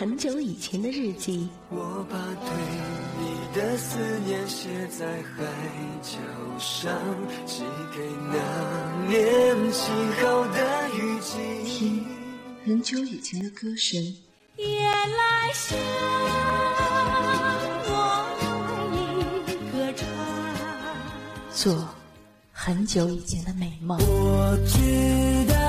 很久以前的日记。我把对你的思念写在海角上，寄给那年轻好的雨季。听很久以前的歌声。夜来香，我为你歌唱。做很久以前的美梦。我知道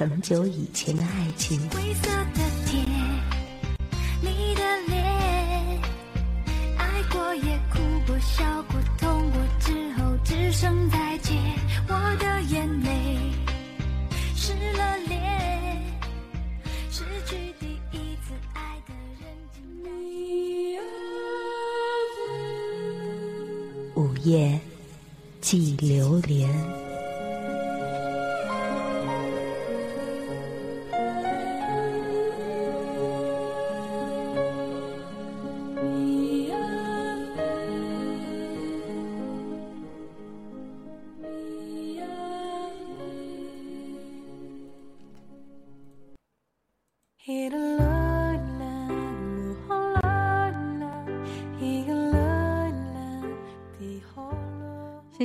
很久以前的爱情。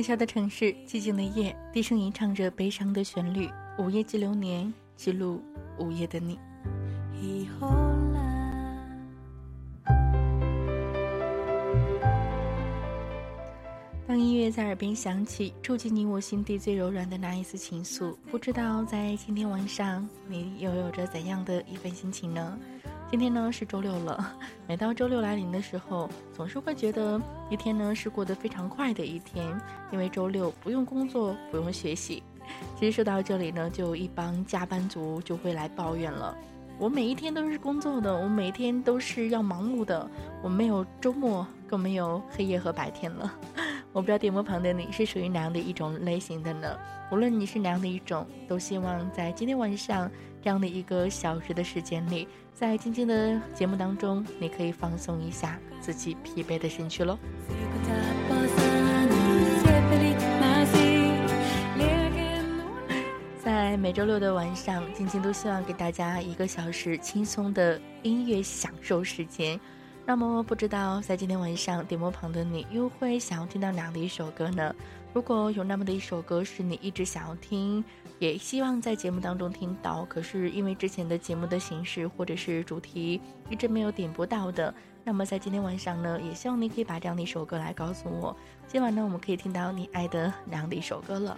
喧嚣的城市，寂静的夜，低声吟唱着悲伤的旋律。午夜记流年，记录午夜的你。当音乐在耳边响起，触及你我心底最柔软的那一丝情愫，不知道在今天晚上你又有着怎样的一份心情呢？今天呢是周六了，每到周六来临的时候，总是会觉得一天呢是过得非常快的一天，因为周六不用工作，不用学习。其实说到这里呢，就有一帮加班族就会来抱怨了。我每一天都是工作的，我每一天都是要忙碌的，我没有周末，更没有黑夜和白天了。我不知道电波旁的你是属于哪样的一种类型的呢？无论你是哪样的一种，都希望在今天晚上这样的一个小时的时间里，在今天的节目当中，你可以放松一下自己疲惫的身躯喽。在每周六的晚上，晶晶都希望给大家一个小时轻松的音乐享受时间。那么，不知道在今天晚上点播旁的你，又会想要听到哪样的一首歌呢？如果有那么的一首歌是你一直想要听，也希望在节目当中听到，可是因为之前的节目的形式或者是主题一直没有点播到的，那么在今天晚上呢，也希望你可以把这样的一首歌来告诉我。今晚呢，我们可以听到你爱的那样的一首歌了。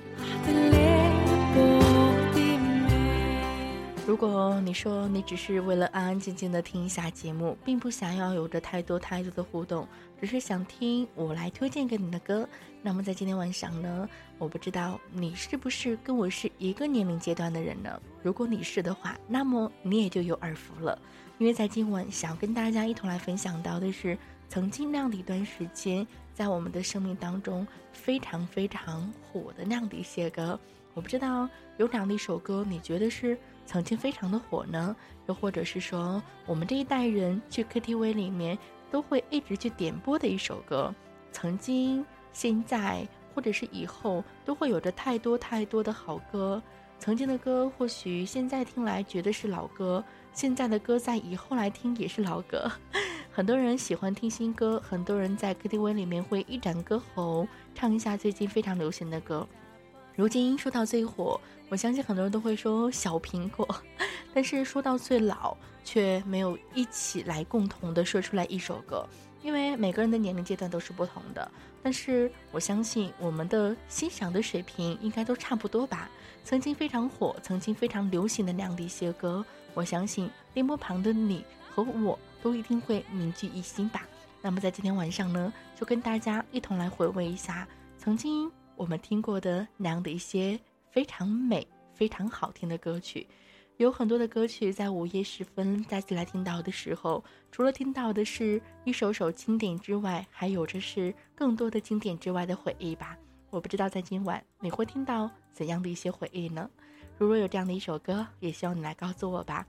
如果你说你只是为了安安静静的听一下节目，并不想要有着太多太多的互动，只是想听我来推荐给你的歌，那么在今天晚上呢，我不知道你是不是跟我是一个年龄阶段的人呢？如果你是的话，那么你也就有耳福了，因为在今晚想要跟大家一同来分享到的是曾经那样的一段时间，在我们的生命当中非常非常火的那样的一些歌。我不知道有哪样的一首歌，你觉得是曾经非常的火呢？又或者是说，我们这一代人去 KTV 里面都会一直去点播的一首歌，曾经、现在或者是以后都会有着太多太多的好歌。曾经的歌或许现在听来觉得是老歌，现在的歌在以后来听也是老歌。很多人喜欢听新歌，很多人在 KTV 里面会一展歌喉，唱一下最近非常流行的歌。如今说到最火，我相信很多人都会说小苹果，但是说到最老，却没有一起来共同的说出来一首歌，因为每个人的年龄阶段都是不同的。但是我相信我们的欣赏的水平应该都差不多吧。曾经非常火，曾经非常流行的那样的一些歌，我相信电波旁的你和我都一定会铭记一心吧。那么在今天晚上呢，就跟大家一同来回味一下曾经。我们听过的那样的一些非常美、非常好听的歌曲，有很多的歌曲在午夜时分再次来听到的时候，除了听到的是一首首经典之外，还有着是更多的经典之外的回忆吧。我不知道在今晚你会听到怎样的一些回忆呢？如果有这样的一首歌，也希望你来告诉我吧。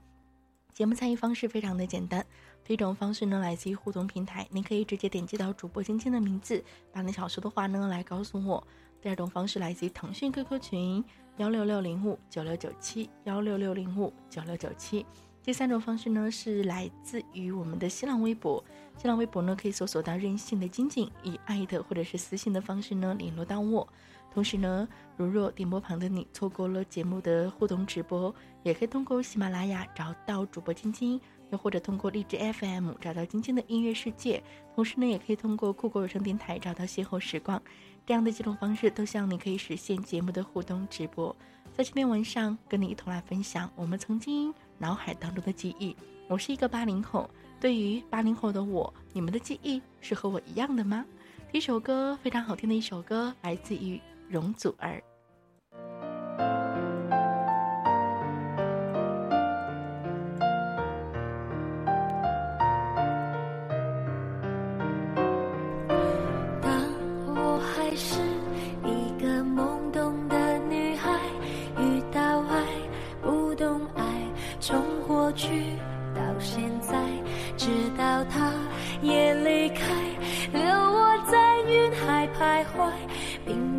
节目参与方式非常的简单，第一种方式呢来自于互动平台，您可以直接点击到主播晶晶的名字，把你想说的话呢来告诉我。第二种方式来自于腾讯 QQ 群幺六六零五九六九七幺六六零五九六九七。第三种方式呢是来自于我们的新浪微博，新浪微博呢可以搜索到任性的晶晶，以艾特或者是私信的方式呢联络到我。同时呢，如若电波旁的你错过了节目的互动直播，也可以通过喜马拉雅找到主播晶晶，又或者通过荔枝 FM 找到晶晶的音乐世界。同时呢，也可以通过酷狗有声电台找到邂逅时光。这样的几种方式都希望你可以实现节目的互动直播。在这篇文上，跟你一同来分享我们曾经脑海当中的记忆。我是一个八零后，对于八零后的我，你们的记忆是和我一样的吗？第一首歌非常好听的一首歌，来自于。容祖儿。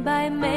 明白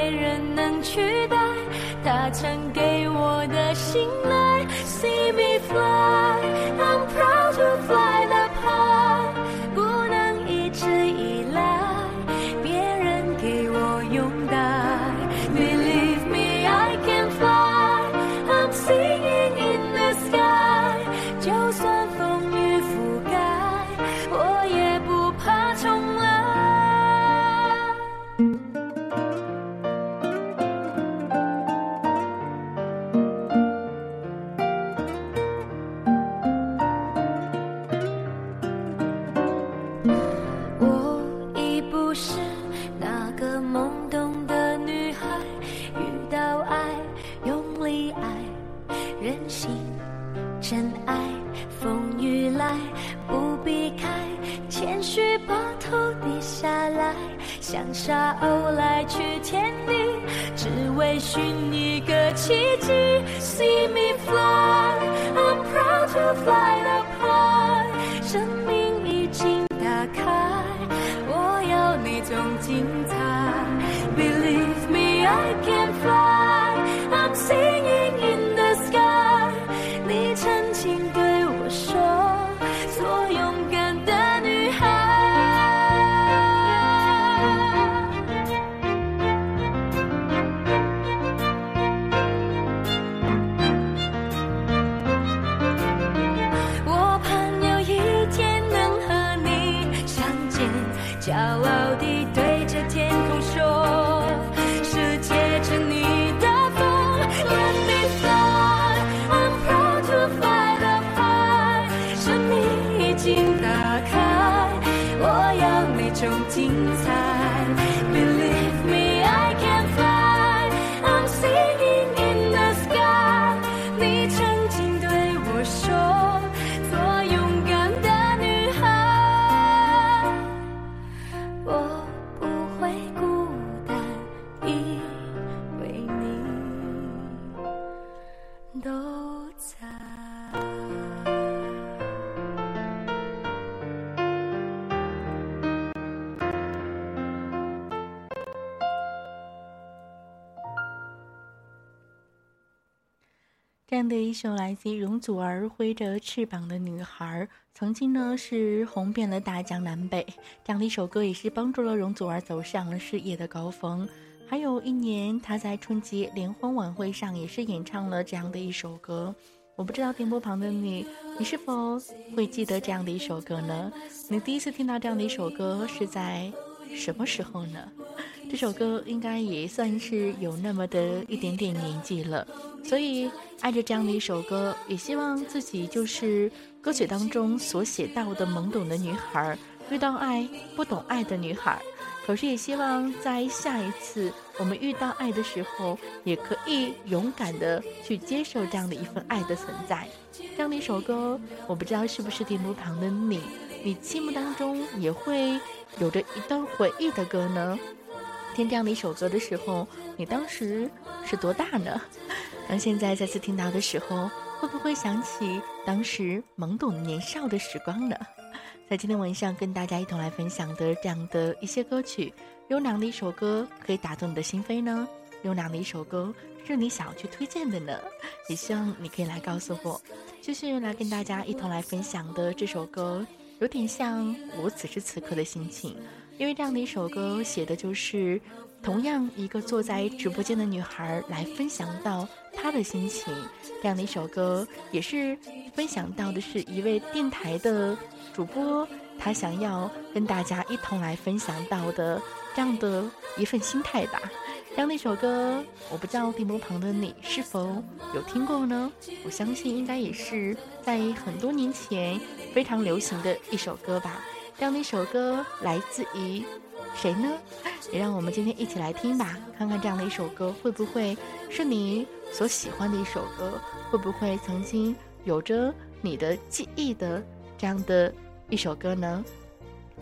这样的一首来自容祖儿挥着翅膀的女孩，曾经呢是红遍了大江南北。这样的一首歌也是帮助了容祖儿走上了事业的高峰。还有一年，她在春节联欢晚会上也是演唱了这样的一首歌。我不知道电波旁的你，你是否会记得这样的一首歌呢？你第一次听到这样的一首歌是在什么时候呢？这首歌应该也算是有那么的一点点年纪了，所以爱着这样的一首歌，也希望自己就是歌曲当中所写到的懵懂的女孩，遇到爱不懂爱的女孩。可是也希望在下一次我们遇到爱的时候，也可以勇敢的去接受这样的一份爱的存在。这样的一首歌，我不知道是不是电波旁的你，你心目当中也会有着一段回忆的歌呢？听这样的一首歌的时候，你当时是多大呢？当现在再次听到的时候，会不会想起当时懵懂年少的时光呢？在今天晚上跟大家一同来分享的这样的一些歌曲，有哪的一首歌可以打动你的心扉呢？有哪的一首歌是你想要去推荐的呢？也希望你可以来告诉我。就是来跟大家一同来分享的这首歌，有点像我此时此刻的心情，因为这样的一首歌写的就是同样一个坐在直播间的女孩来分享到她的心情。这样的一首歌也是分享到的是一位电台的。主播他想要跟大家一同来分享到的这样的一份心态吧。这样的一首歌，我不知道屏幕旁的你是否有听过呢？我相信应该也是在很多年前非常流行的一首歌吧。这样的一首歌来自于谁呢？也让我们今天一起来听吧，看看这样的一首歌会不会是你所喜欢的一首歌，会不会曾经有着你的记忆的这样的。一首歌呢，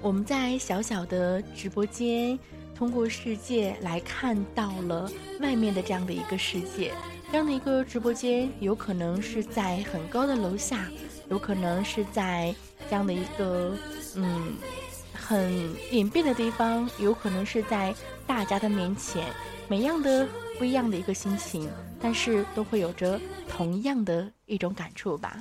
我们在小小的直播间，通过世界来看到了外面的这样的一个世界。这样的一个直播间，有可能是在很高的楼下，有可能是在这样的一个嗯很隐蔽的地方，有可能是在大家的面前。每样的不一样的一个心情，但是都会有着同样的一种感触吧。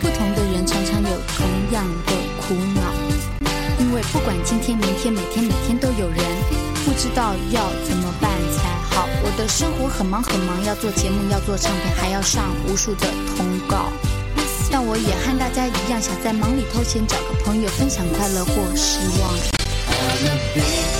不同的人常常有同样的苦恼，因为不管今天、明天、每天、每天都有人不知道要怎么办才。好，我的生活很忙很忙，要做节目，要做唱片，还要上无数的通告。但我也和大家一样，想在忙里偷闲，找个朋友分享快乐或失望。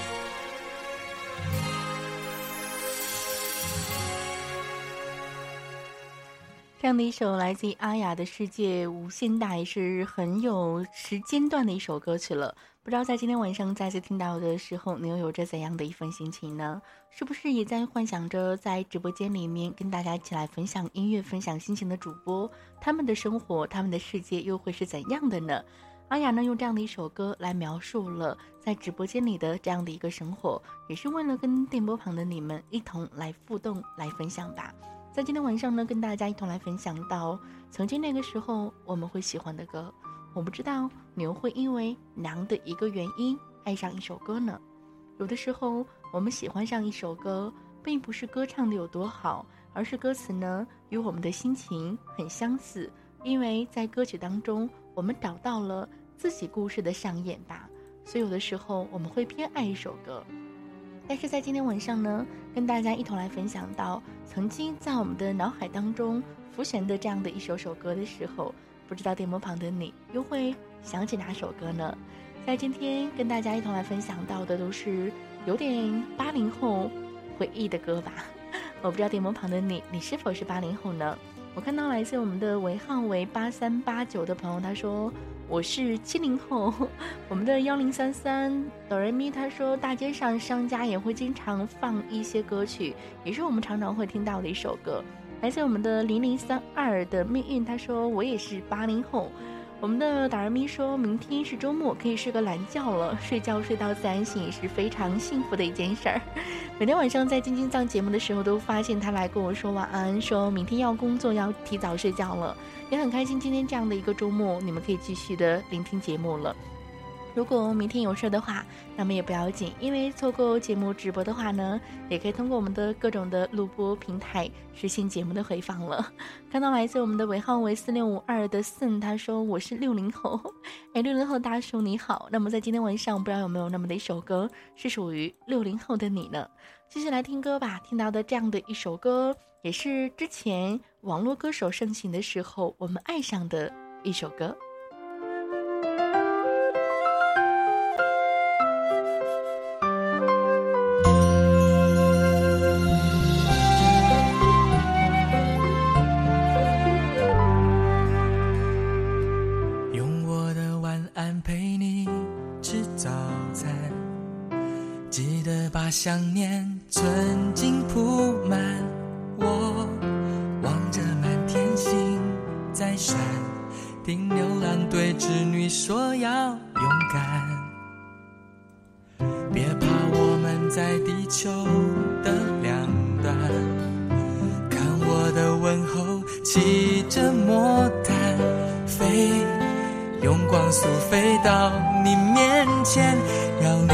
这样的一首来自于阿雅的世界无限大，也是很有时间段的一首歌曲了。不知道在今天晚上再次听到的时候，你又有着怎样的一份心情呢？是不是也在幻想着在直播间里面跟大家一起来分享音乐、分享心情的主播，他们的生活、他们的世界又会是怎样的呢？阿雅呢，用这样的一首歌来描述了在直播间里的这样的一个生活，也是为了跟电波旁的你们一同来互动、来分享吧。在今天晚上呢，跟大家一同来分享到曾经那个时候我们会喜欢的歌。我不知道你又会因为哪的一个原因爱上一首歌呢？有的时候我们喜欢上一首歌，并不是歌唱的有多好，而是歌词呢与我们的心情很相似。因为在歌曲当中，我们找到了自己故事的上演吧，所以有的时候我们会偏爱一首歌。但是在今天晚上呢，跟大家一同来分享到曾经在我们的脑海当中浮现的这样的一首首歌的时候，不知道电波旁的你又会想起哪首歌呢？在今天跟大家一同来分享到的都是有点八零后回忆的歌吧。我不知道电波旁的你，你是否是八零后呢？我看到来自我们的尾号为八三八九的朋友，他说我是七零后。我们的幺零三三哆瑞咪他说大街上商家也会经常放一些歌曲，也是我们常常会听到的一首歌。来自我们的零零三二的命运，他说我也是八零后。我们的达尔咪说明天是周末，可以睡个懒觉了。睡觉睡到自然醒是非常幸福的一件事儿。每天晚上在晶晶藏节目的时候，都发现他来跟我说晚安，说明天要工作，要提早睡觉了。也很开心今天这样的一个周末，你们可以继续的聆听节目了。如果明天有事的话，那么也不要紧，因为错过节目直播的话呢，也可以通过我们的各种的录播平台实现节目的回放了。看到来自我们的尾号为四六五二的森，他说我是六零后，哎，六零后大叔你好。那么在今天晚上，不知道有没有那么的一首歌是属于六零后的你呢？继续来听歌吧。听到的这样的一首歌，也是之前网络歌手盛行的时候，我们爱上的一首歌。想念存进铺满。我望着满天星在闪，听牛郎对织女说要勇敢。别怕，我们在地球的两端，看我的问候，骑着魔毯飞。用光速飞到你面前，要你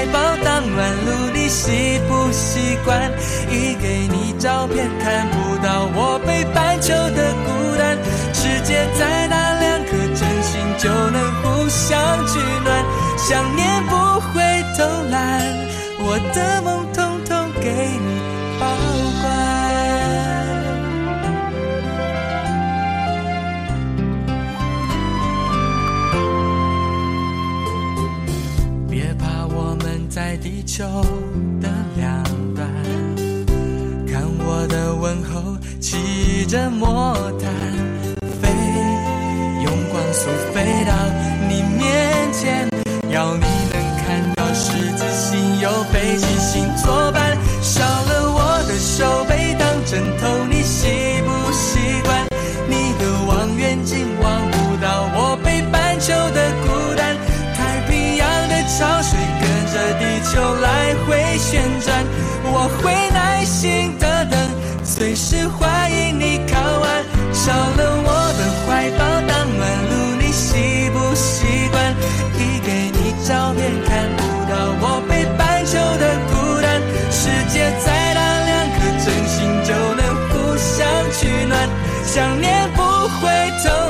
怀抱当暖炉，你习不习惯？一给你照片看不到我北半球的孤单。世界再大，两颗真心就能互相取暖。想念不会偷懒，我的梦手的两端，看我的问候，骑着魔毯。转，我会耐心的等，随时欢迎你靠岸。少了我的怀抱当暖炉，你习不习惯？一给你照片看不到我北半球的孤单，世界再大，两颗真心就能互相取暖，想念不会偷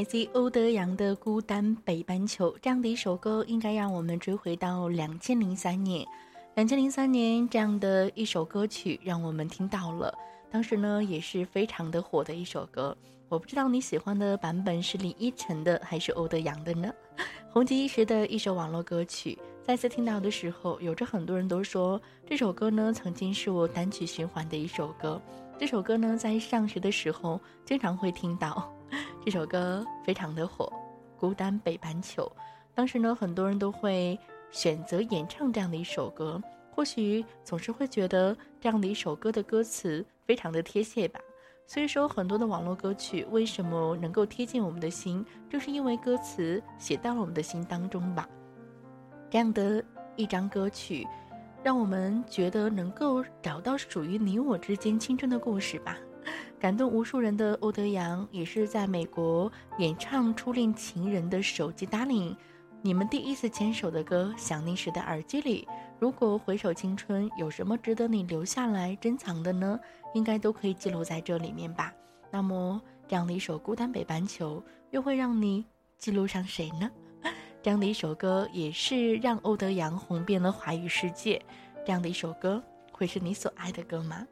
来自于欧德阳的《孤单北半球》这样的一首歌，应该让我们追回到两千零三年。两千零三年这样的一首歌曲，让我们听到了，当时呢也是非常的火的一首歌。我不知道你喜欢的版本是林依晨的还是欧德阳的呢？红极一时的一首网络歌曲，再次听到的时候，有着很多人都说这首歌呢曾经是我单曲循环的一首歌。这首歌呢在上学的时候经常会听到。这首歌非常的火，《孤单北半球》。当时呢，很多人都会选择演唱这样的一首歌，或许总是会觉得这样的一首歌的歌词非常的贴切吧。所以说，很多的网络歌曲为什么能够贴近我们的心，就是因为歌词写到了我们的心当中吧。这样的一张歌曲，让我们觉得能够找到属于你我之间青春的故事吧。感动无数人的欧德阳，也是在美国演唱初恋情人的手机搭领。你们第一次牵手的歌，想念时的耳机里。如果回首青春，有什么值得你留下来珍藏的呢？应该都可以记录在这里面吧。那么，这样的一首《孤单北半球》，又会让你记录上谁呢？这样的一首歌，也是让欧德阳红遍了华语世界。这样的一首歌，会是你所爱的歌吗？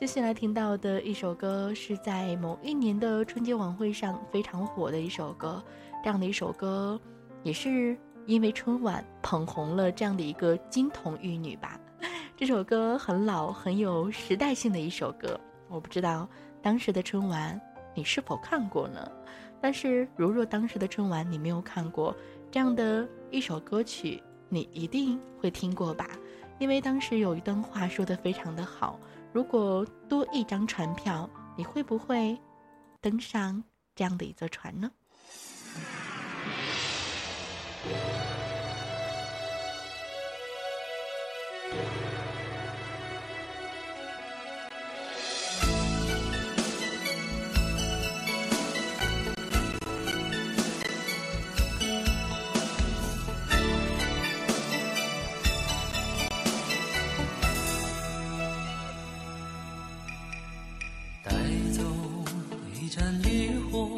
接下来听到的一首歌，是在某一年的春节晚会上非常火的一首歌。这样的一首歌，也是因为春晚捧红了这样的一个金童玉女吧。这首歌很老，很有时代性的一首歌。我不知道当时的春晚你是否看过呢？但是如若当时的春晚你没有看过这样的一首歌曲，你一定会听过吧？因为当时有一段话说的非常的好。如果多一张船票，你会不会登上这样的一座船呢？一盏烈火，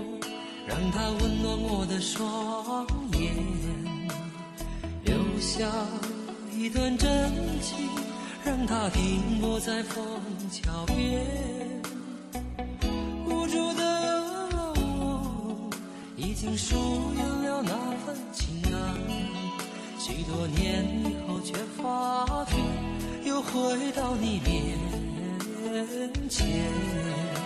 让它温暖我的双眼，留下一段真情，让它停泊在枫桥边。无助的我，已经疏远了那份情感。许多年以后，却发觉又回到你面前。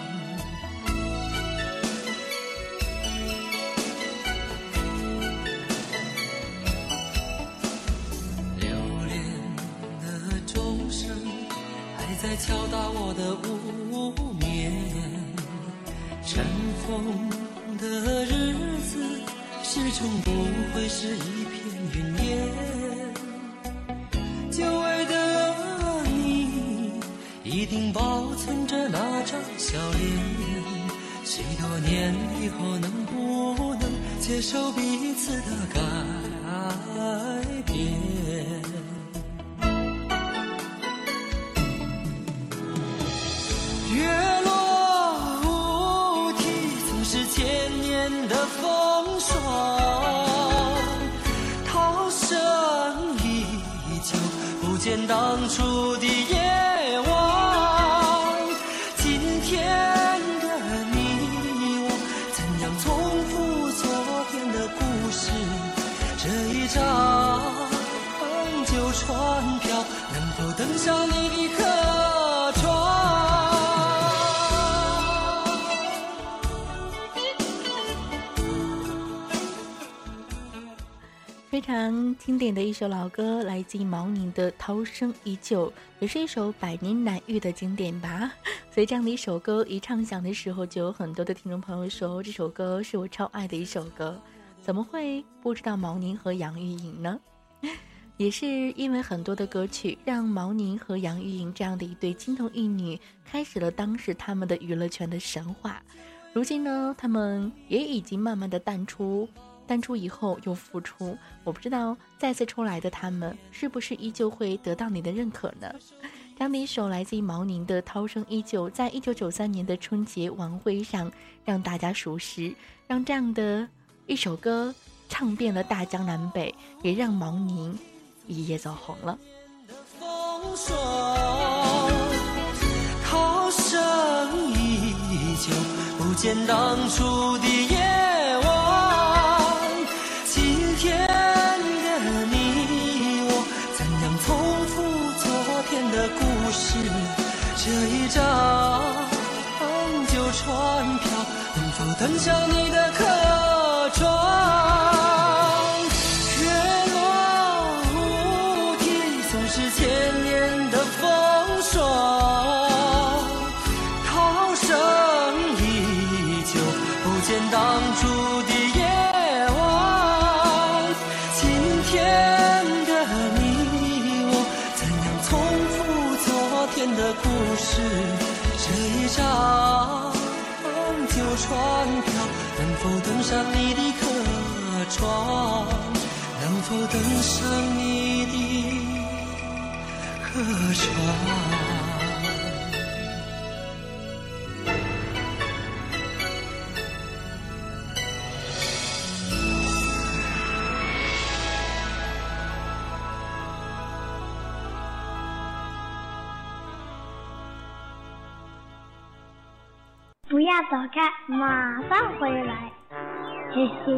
风的日子始终不会是一片云烟。久违的你，一定保存着那张笑脸。许多年以后，能不能接受彼此的改非常经典的一首老歌，来自毛宁的《涛声依旧》，也是一首百年难遇的经典吧。所以这样的一首歌一唱响的时候，就有很多的听众朋友说这首歌是我超爱的一首歌。怎么会不知道毛宁和杨钰莹呢？也是因为很多的歌曲，让毛宁和杨钰莹这样的一对金童玉女开始了当时他们的娱乐圈的神话。如今呢，他们也已经慢慢的淡出。淡出以后又复出，我不知道再次出来的他们是不是依旧会得到你的认可呢？这样的一首来自于毛宁的《涛声依旧》，在一九九三年的春节晚会上让大家熟识，让这样的一首歌唱遍了大江南北，也让毛宁一夜走红了。涛声依旧，不见当初的夜。这一张旧船票，能否登上你的客船？船票，能否登上你的客船？能否登上你的客船？要走开，马上回来。嘿嘿。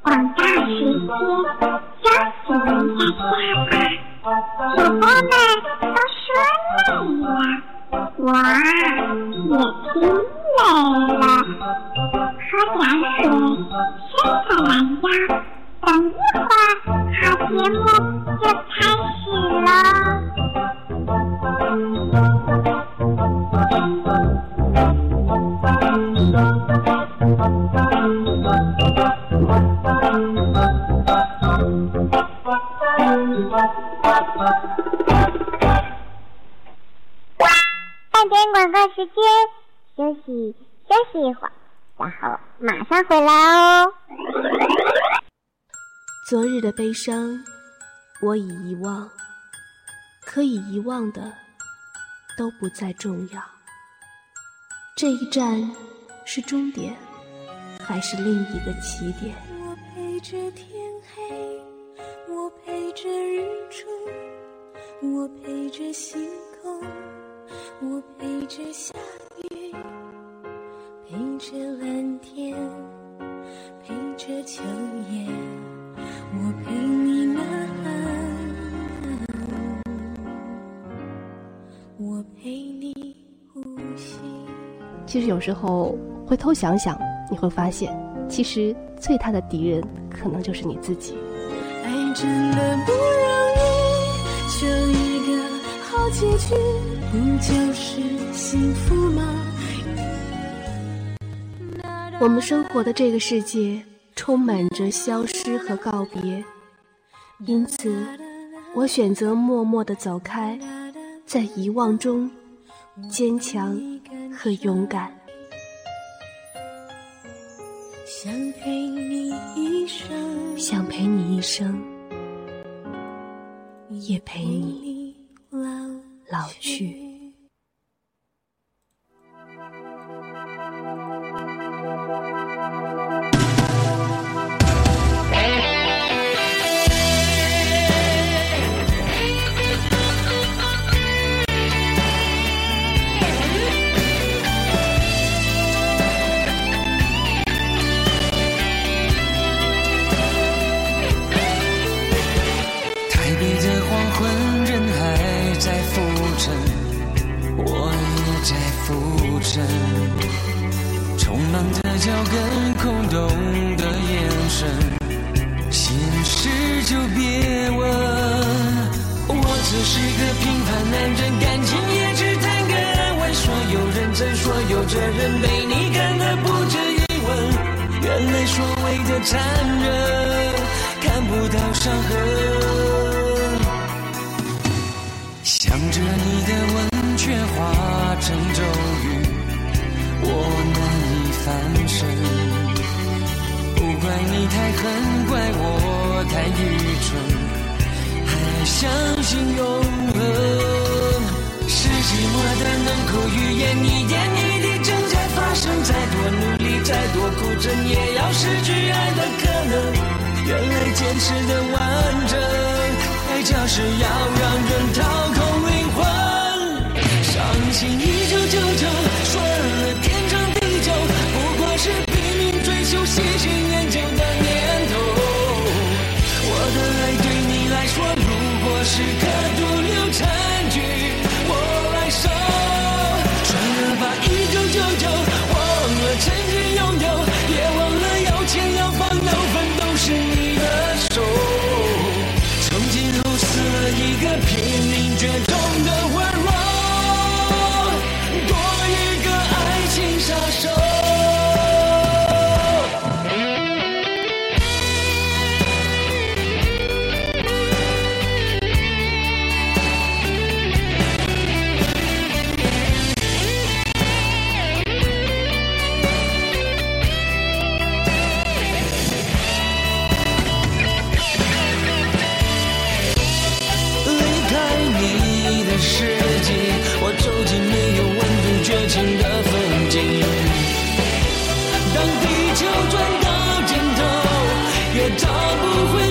广大时间，休息一下下吧。主播们都说累了，我也听累了。喝点水，伸个懒腰，等一会儿，好节目就开始了。半点广告时间，休息休息一会儿，然后马上回来哦。昨日的悲伤，我已遗忘。可以遗忘的都不再重要。这一站是终点，还是另一个起点。我陪着天黑，我陪着日出，我陪着星空，我陪着下雨，陪着其实有时候回头想想，你会发现，其实最大的敌人可能就是你自己。爱真的不容易，就一个好结局，不就是幸福吗？我们生活的这个世界充满着消失和告别，因此，我选择默默的走开，在遗忘中坚强和勇敢。想陪你一生，想陪你一生，也陪你老去。所谓的残忍，看不到伤痕。想着你的吻，却化成咒语，我难以翻身。不怪你太狠，怪我太愚蠢，还相信永恒。是寂寞的冷酷语言，一点一滴正在发生。再多努力，再多苦撑，也要失去爱的可能。原来坚持的完整，代价是要让人掏空灵魂。伤心一九九九，算了天长地久，不过是拼命追求喜新拼找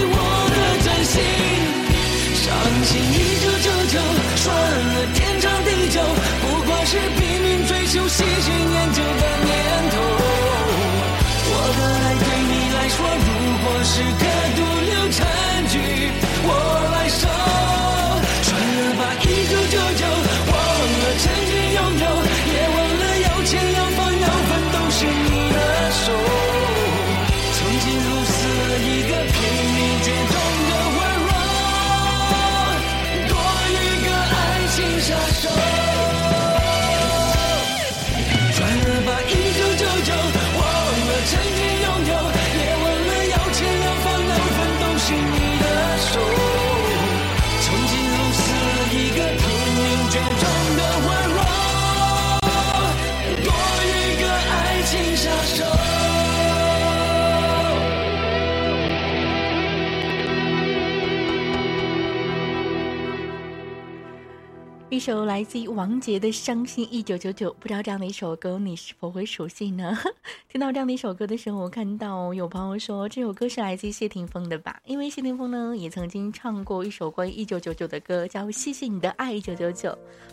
首来自于王杰的《伤心一九九九》，不知道这样的一首歌你是否会熟悉呢？听到这样的一首歌的时候，我看到有朋友说这首歌是来自于谢霆锋的吧？因为谢霆锋呢也曾经唱过一首关于一九九九的歌，叫《谢谢你的爱一九九九》。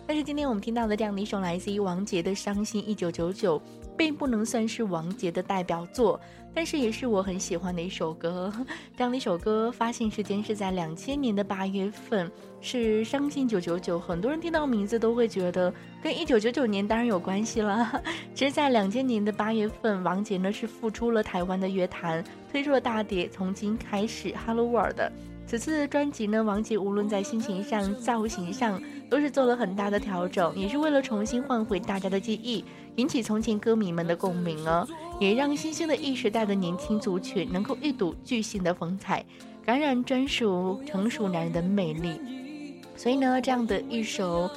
但是今天我们听到的这样的一首来自于王杰的《伤心一九九九》，并不能算是王杰的代表作。但是也是我很喜欢的一首歌，这样的一首歌发行时间是在两千年的八月份，是《伤心九九九》。很多人听到名字都会觉得跟一九九九年当然有关系了。其实，在两千年的八月份，王杰呢是复出了台湾的乐坛，推出了大碟《从今开始》，Hello World。此次专辑呢，王杰无论在心情上、造型上，都是做了很大的调整，也是为了重新唤回大家的记忆。引起从前歌迷们的共鸣哦，也让新兴的一时代的年轻族群能够一睹巨星的风采，感染专属成熟男人的魅力。所以呢，这样的一首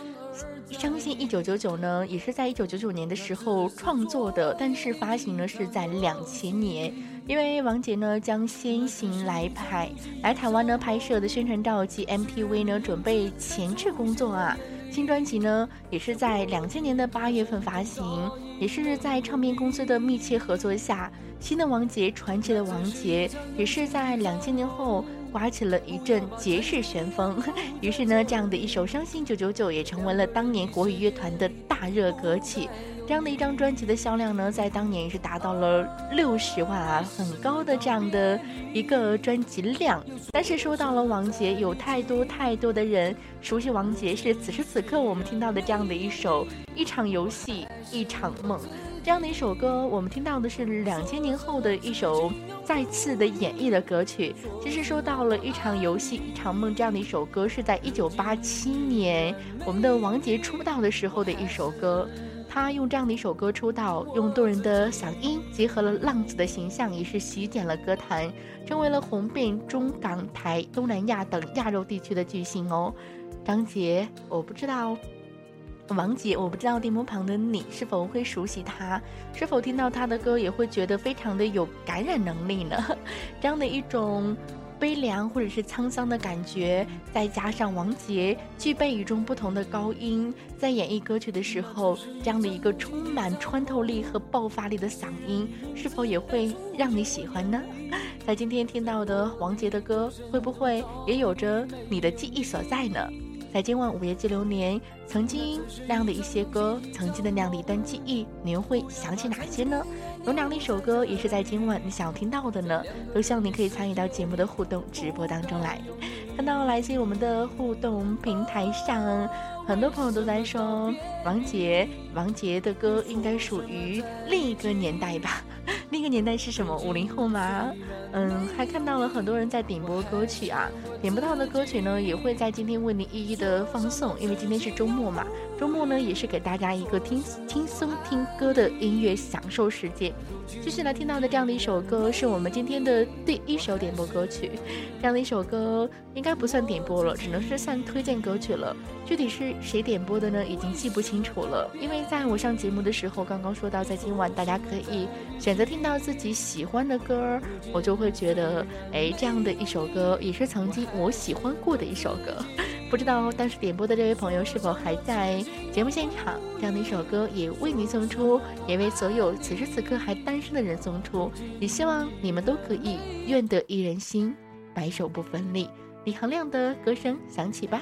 《伤心一九九九》呢，也是在一九九九年的时候创作的，但是发行呢是在两千年。因为王杰呢将先行来拍来台湾呢拍摄的宣传照及 MTV 呢准备前置工作啊。新专辑呢，也是在两千年的八月份发行，也是在唱片公司的密切合作下，新的王杰，传奇的王杰，也是在两千年后刮起了一阵爵士旋风。于是呢，这样的一首《伤心九九九》也成为了当年国语乐团的大热歌曲。这样的一张专辑的销量呢，在当年也是达到了六十万啊，很高的这样的一个专辑量。但是说到了王杰，有太多太多的人熟悉王杰，是此时此刻我们听到的这样的一首《一场游戏一场梦》这样的一首歌，我们听到的是两千年后的一首再次的演绎的歌曲。其实说到了《一场游戏一场梦》这样的一首歌，是在一九八七年我们的王杰出道的时候的一首歌。他用这样的一首歌出道，用动人的嗓音结合了浪子的形象，也是席卷了歌坛，成为了红遍中港台、东南亚等亚洲地区的巨星哦。张杰，我不知道，王杰，我不知道电波旁的你是否会熟悉他，是否听到他的歌也会觉得非常的有感染能力呢？这样的一种。悲凉或者是沧桑的感觉，再加上王杰具备与众不同的高音，在演绎歌曲的时候，这样的一个充满穿透力和爆发力的嗓音，是否也会让你喜欢呢？在今天听到的王杰的歌，会不会也有着你的记忆所在呢？在今晚午夜记流年，曾经那样的一些歌，曾经的那样的一段记忆，你又会想起哪些呢？有哪一首歌也是在今晚你想要听到的呢？都希望你可以参与到节目的互动直播当中来。看到来自我们的互动平台上，很多朋友都在说王杰，王杰的歌应该属于另一个年代吧。另一个年代是什么？五零后吗？嗯，还看到了很多人在点播歌曲啊，点不到的歌曲呢，也会在今天为你一一的放送，因为今天是周末嘛，周末呢也是给大家一个听轻松听歌的音乐享受时间。接下来听到的这样的一首歌，是我们今天的第一首点播歌曲。这样的一首歌应该不算点播了，只能是算推荐歌曲了。具体是谁点播的呢？已经记不清楚了。因为在我上节目的时候，刚刚说到，在今晚大家可以选择听到自己喜欢的歌，我就会觉得，哎，这样的一首歌也是曾经我喜欢过的一首歌。不知道当时点播的这位朋友是否还在节目现场？这样的一首歌也为您送出，也为所有此时此刻还单身的人送出。也希望你们都可以愿得一人心，白首不分离。李行亮的歌声响起吧。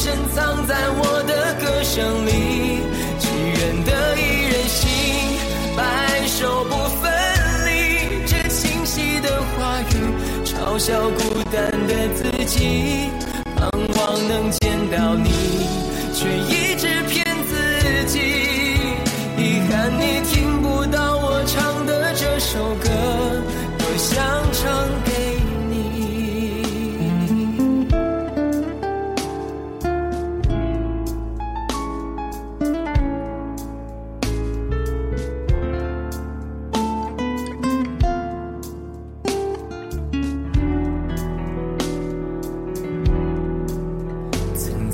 深藏在我的歌声里，只愿得一人心，白首不分离。这清晰的话语嘲笑孤单的自己，盼望能见到你，却一直骗自己。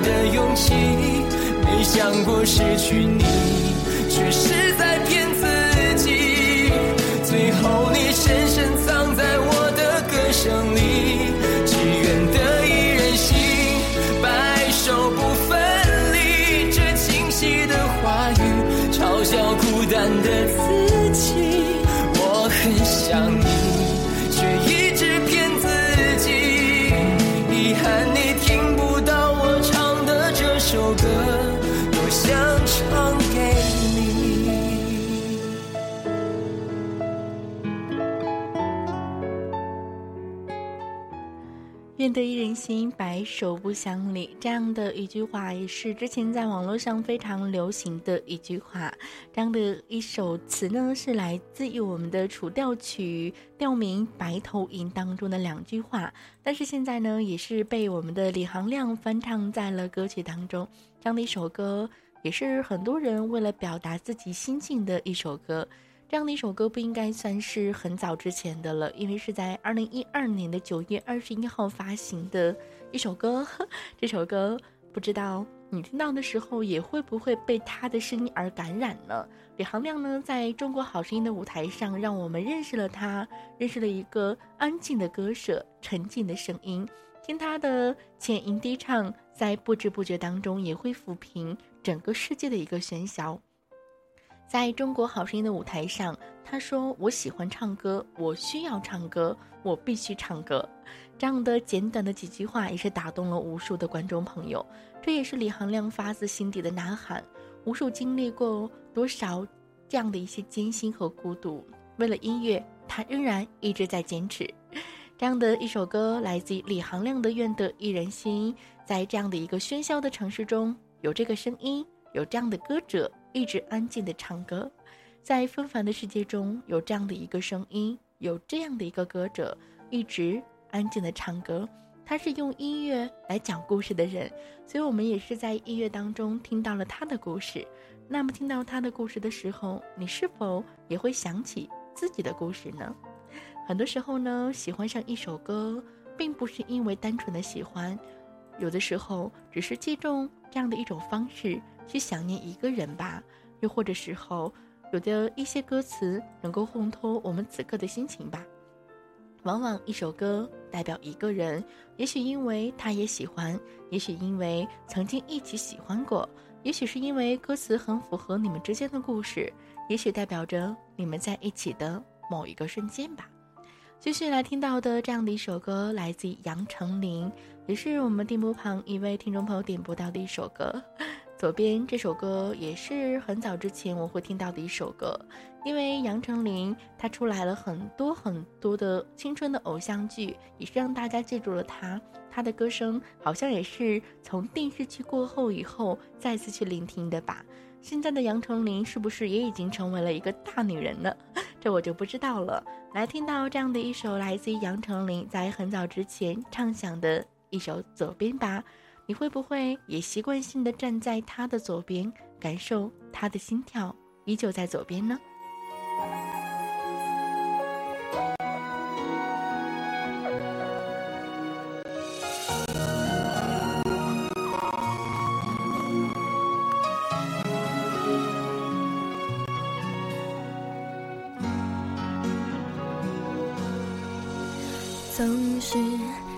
的勇气。没想过失去你，却是在骗自己。最后你深深藏在我得一人心，白首不相离。这样的一句话，也是之前在网络上非常流行的一句话。这样的一首词呢，是来自于我们的《楚调曲》调名《白头吟》当中的两句话，但是现在呢，也是被我们的李行亮翻唱在了歌曲当中。这样的一首歌，也是很多人为了表达自己心境的一首歌。这样的一首歌不应该算是很早之前的了，因为是在二零一二年的九月二十一号发行的一首歌。这首歌不知道你听到的时候也会不会被他的声音而感染呢？李行亮呢，在中国好声音的舞台上，让我们认识了他，认识了一个安静的歌手，沉静的声音。听他的浅吟低唱，在不知不觉当中也会抚平整个世界的一个喧嚣。在中国好声音的舞台上，他说：“我喜欢唱歌，我需要唱歌，我必须唱歌。”这样的简短的几句话，也是打动了无数的观众朋友。这也是李行亮发自心底的呐喊。无数经历过多少这样的一些艰辛和孤独，为了音乐，他仍然一直在坚持。这样的一首歌，来自于李行亮的《愿得一人心》。在这样的一个喧嚣的城市中，有这个声音，有这样的歌者。一直安静的唱歌，在纷繁的世界中，有这样的一个声音，有这样的一个歌者，一直安静的唱歌。他是用音乐来讲故事的人，所以我们也是在音乐当中听到了他的故事。那么，听到他的故事的时候，你是否也会想起自己的故事呢？很多时候呢，喜欢上一首歌，并不是因为单纯的喜欢，有的时候只是借重这样的一种方式去想念一个人吧，又或者时候有的一些歌词能够烘托我们此刻的心情吧。往往一首歌代表一个人，也许因为他也喜欢，也许因为曾经一起喜欢过，也许是因为歌词很符合你们之间的故事，也许代表着你们在一起的某一个瞬间吧。继续来听到的这样的一首歌，来自于杨丞琳，也是我们电波旁一位听众朋友点播到的一首歌。左边这首歌也是很早之前我会听到的一首歌，因为杨丞琳她出来了很多很多的青春的偶像剧，也是让大家记住了她。她的歌声好像也是从电视剧过后以后再次去聆听的吧。现在的杨丞琳是不是也已经成为了一个大女人呢？这我就不知道了。来听到这样的一首来自于杨丞琳在很早之前唱响的一首《左边》吧。你会不会也习惯性的站在他的左边，感受他的心跳依旧在左边呢？总是。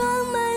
装满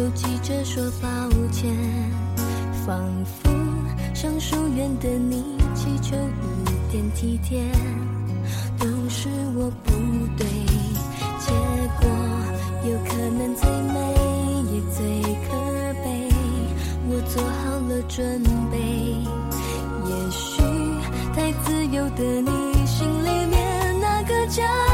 又急着说抱歉，仿佛向疏远的你祈求一点体贴，都是我不对，结果有可能最美也最可悲，我做好了准备，也许太自由的你心里面那个家。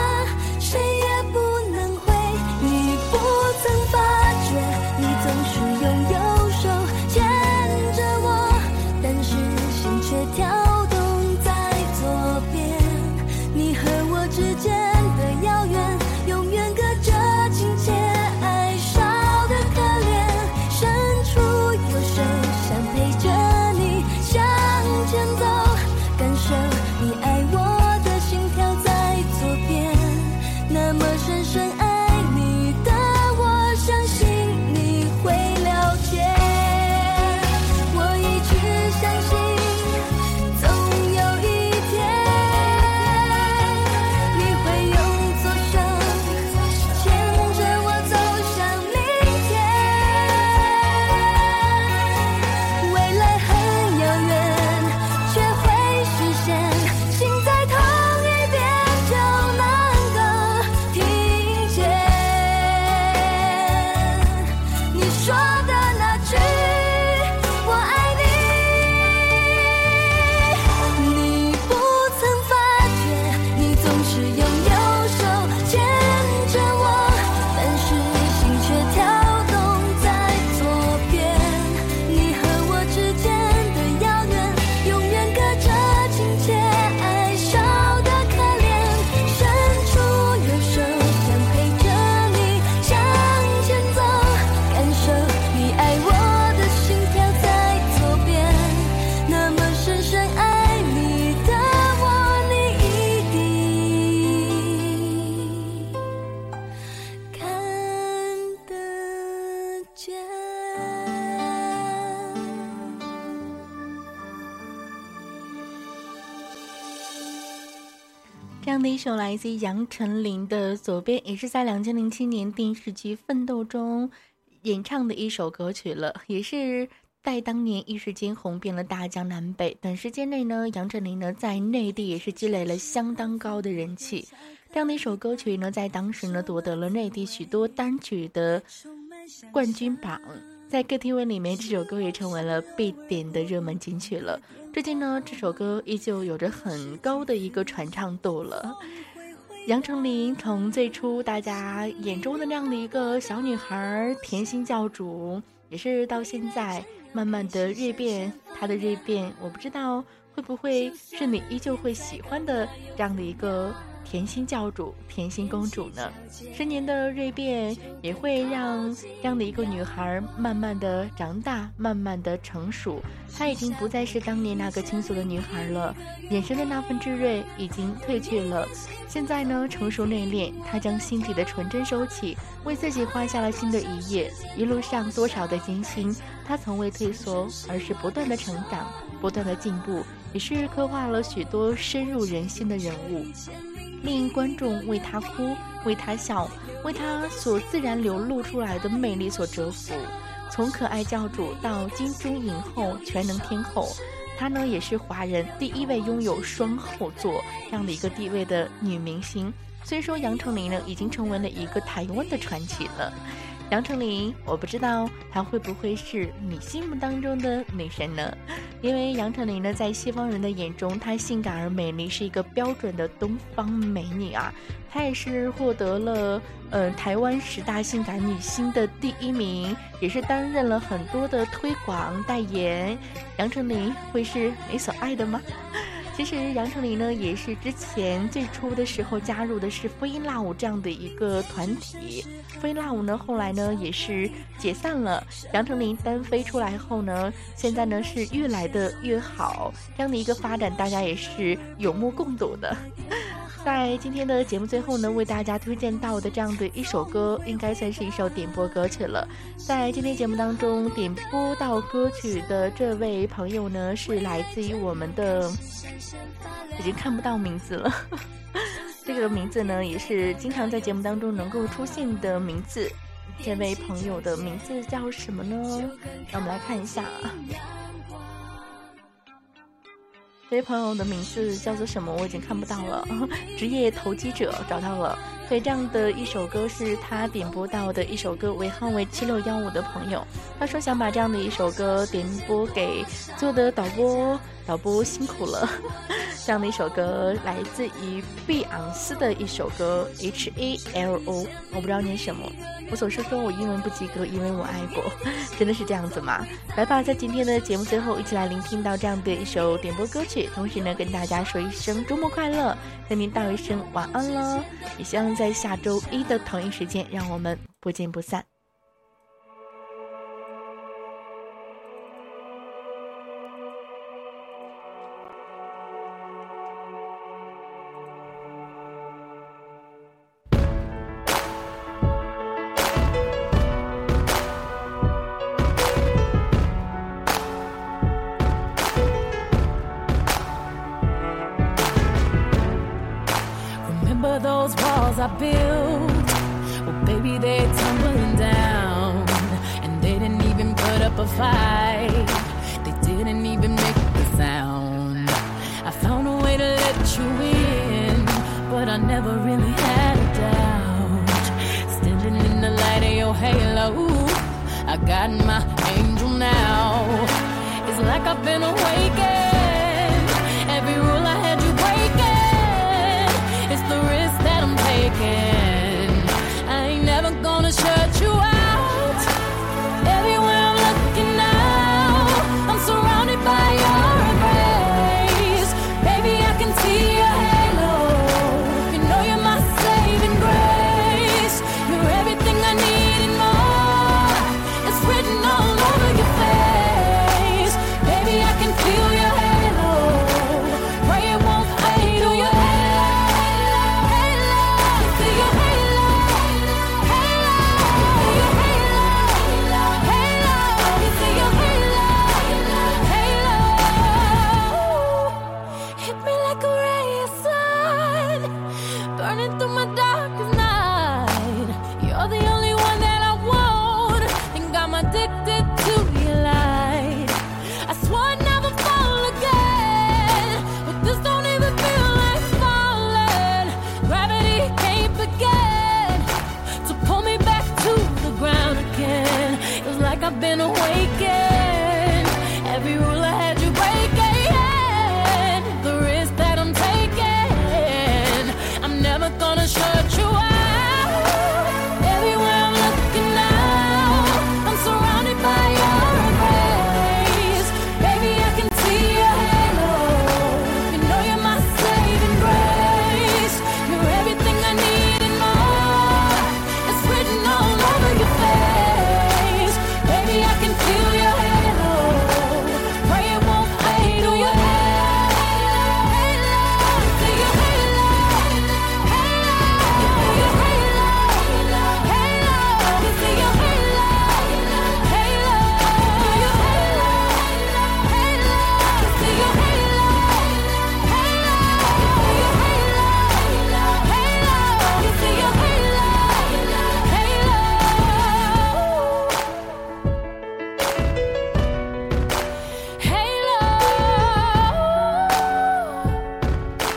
首来自杨丞琳的《左边》，也是在两千零七年电视剧《奋斗》中演唱的一首歌曲了，也是在当年一时间红遍了大江南北。短时间内呢，杨丞琳呢在内地也是积累了相当高的人气。这样的一首歌曲呢，在当时呢夺得了内地许多单曲的冠军榜。在 KTV 里面，这首歌也成为了必点的热门金曲了。最近呢，这首歌依旧有着很高的一个传唱度了。杨丞琳从最初大家眼中的那样的一个小女孩，甜心教主，也是到现在慢慢的锐变，她的锐变，我不知道会不会是你依旧会喜欢的这样的一个。甜心教主、甜心公主呢？十年的蜕变也会让这样的一个女孩慢慢的长大，慢慢的成熟。她已经不再是当年那个轻俗的女孩了，眼神的那份炙热已经褪去了。现在呢，成熟内敛，她将心底的纯真收起，为自己画下了新的一页。一路上多少的艰辛，她从未退缩，而是不断的成长，不断的进步，也是刻画了许多深入人心的人物。令观众为她哭，为她笑，为她所自然流露出来的魅力所折服。从可爱教主到金钟影后、全能天后，她呢也是华人第一位拥有双后座这样的一个地位的女明星。虽说杨丞琳呢已经成为了一个台湾的传奇了。杨丞琳，我不知道她会不会是你心目当中的女神呢？因为杨丞琳呢，在西方人的眼中，她性感而美丽，是一个标准的东方美女啊。她也是获得了呃台湾十大性感女星的第一名，也是担任了很多的推广代言。杨丞琳会是你所爱的吗？其实杨丞琳呢，也是之前最初的时候加入的是飞鹰辣舞这样的一个团体。飞鹰辣舞呢，后来呢也是解散了。杨丞琳单飞出来后呢，现在呢是越来的越好，这样的一个发展，大家也是有目共睹的。在今天的节目最后呢，为大家推荐到的这样的一首歌，应该算是一首点播歌曲了。在今天节目当中点播到歌曲的这位朋友呢，是来自于我们的，已经看不到名字了。这个名字呢，也是经常在节目当中能够出现的名字。这位朋友的名字叫什么呢？让我们来看一下啊。这位朋友的名字叫做什么？我已经看不到了。职业投机者找到了，所以这样的一首歌是他点播到的一首歌，尾号为七六幺五的朋友，他说想把这样的一首歌点播给做的导播，导播辛苦了。这样的一首歌来自于碧昂斯的一首歌 H A L O，我不知道念什么。我总是说我英文不及格，因为我爱过，真的是这样子吗？来吧，在今天的节目最后，一起来聆听到这样的一首点播歌曲，同时呢，跟大家说一声周末快乐，跟您道一声晚安喽。也希望在下周一的同一时间，让我们不见不散。